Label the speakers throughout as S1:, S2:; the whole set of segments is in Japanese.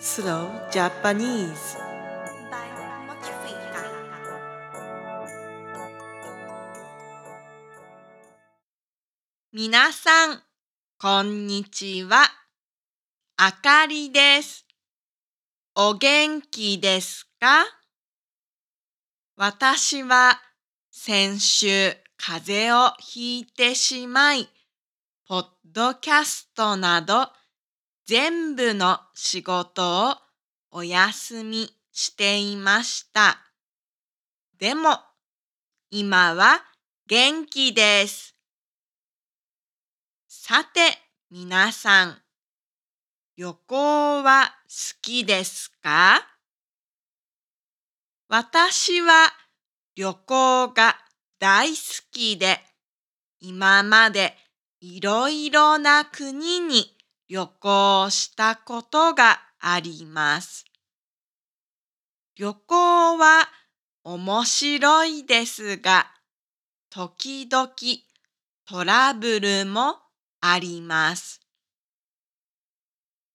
S1: Slow Japanese
S2: みなさん、こんにちは。あかりです。お元気ですか私は先週風邪をひいてしまい、ポッドキャストなど全部の仕事をお休みしていました。でも、今は元気です。さて、皆さん、旅行は好きですか？私は旅行が大好きで、今までいろいろな国に旅行したことがあります。旅行は面白いですが、時々トラブルもあります。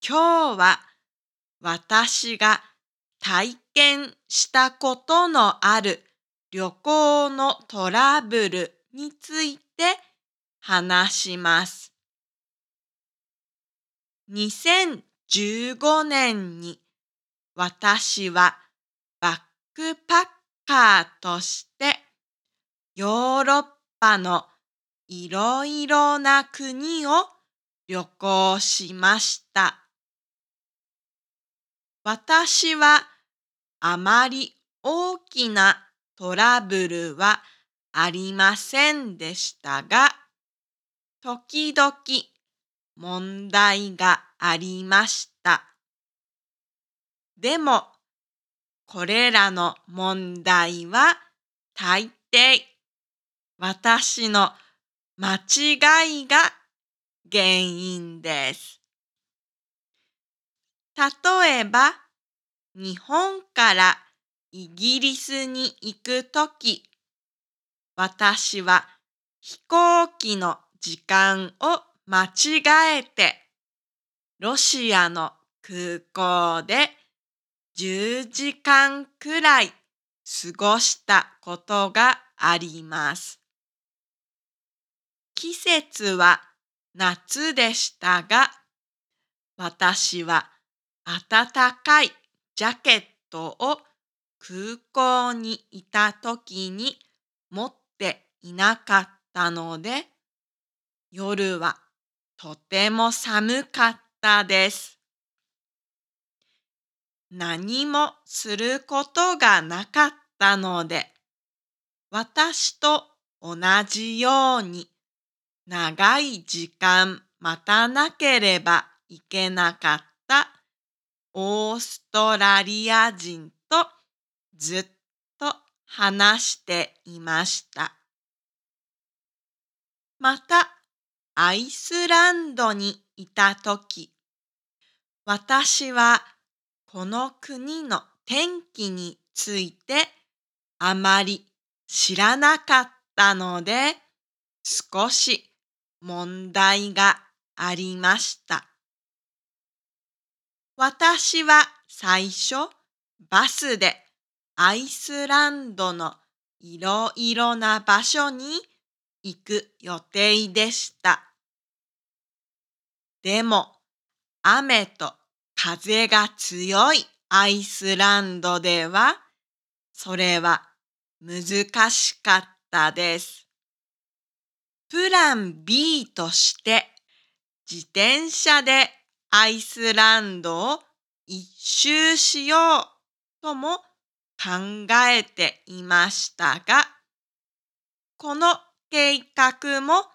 S2: 今日は私が体験したことのある旅行のトラブルについて話します。2015年に私はバックパッカーとしてヨーロッパのいろいろな国を旅行しました。私はあまり大きなトラブルはありませんでしたが、時々問題がありました。でも、これらの問題は大抵私の間違いが原因です。例えば、日本からイギリスに行くとき、私は飛行機の時間を間違えて、ロシアの空港で10時間くらい過ごしたことがあります。季節は夏でしたが、私は暖かいジャケットを空港にいた時に持っていなかったので、夜はとても寒かったです。何もすることがなかったので、私と同じように長い時間待たなければいけなかったオーストラリア人とずっと話していました。また、アイスランドにいたとき、私はこの国の天気についてあまり知らなかったので、少し問題がありました。私は最初バスでアイスランドのいろいろな場所に行く予定でした。でも、雨と風が強いアイスランドでは、それは難しかったです。プラン B として、自転車でアイスランドを一周しようとも考えていましたが、この計画も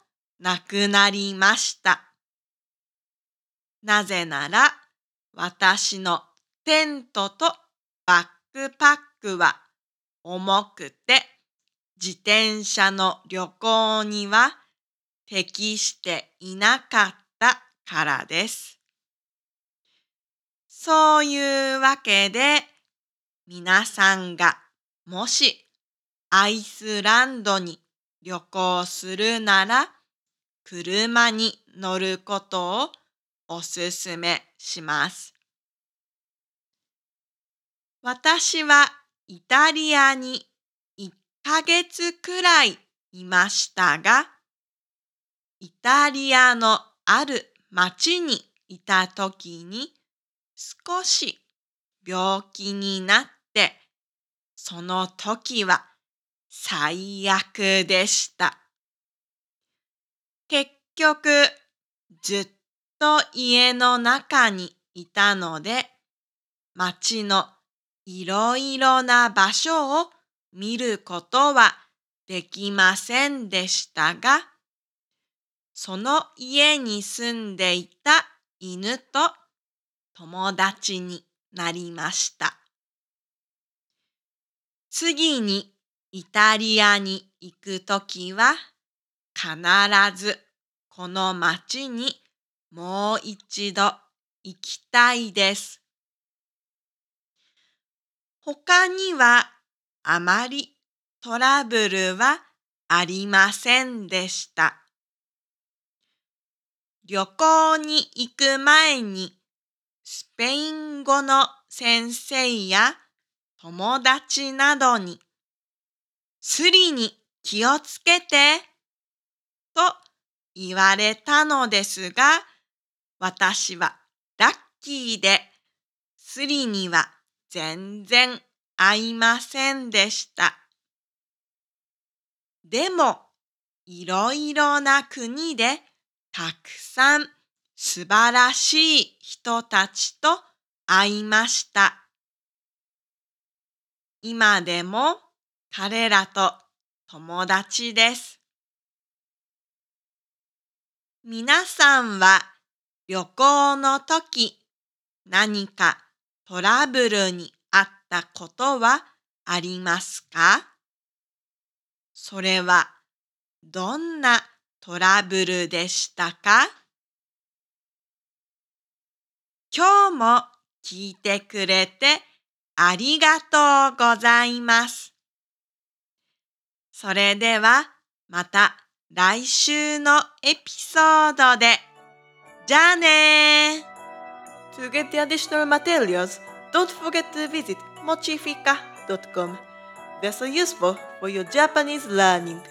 S2: なくなりました。なぜなら私のテントとバックパックは重くて自転車の旅行には適していなかったからです。そういうわけで皆さんがもしアイスランドに旅行するなら車に乗ることをおすすめします。私はイタリアに1ヶ月くらいいましたが、イタリアのある町にいた時に少し病気になって、その時は最悪でした。結局、ずっと家の中にいたので、町のいろいろな場所を見ることはできませんでしたが、その家に住んでいた犬と友達になりました。次にイタリアに行くときは必ずこの町にもう一度行きたいです。他にはあまりトラブルはありませんでした。旅行に行く前にスペイン語の先生や友達などにスリに気をつけてと言われたのですが私はラッキーでスリには全然合いませんでした。でもいろいろな国でたくさん素晴らしい人たちと会いました。今でも彼らと友達です。皆さんは旅行の時何かトラブルにあったことはありますか？それはどんなトラブルでしたか？今日も聞いてくれてありがとうございます。それではまた来週のエピソードで。じゃあね
S1: To get the additional materials, don't forget to visit mochifika.com. They're so useful for your Japanese learning.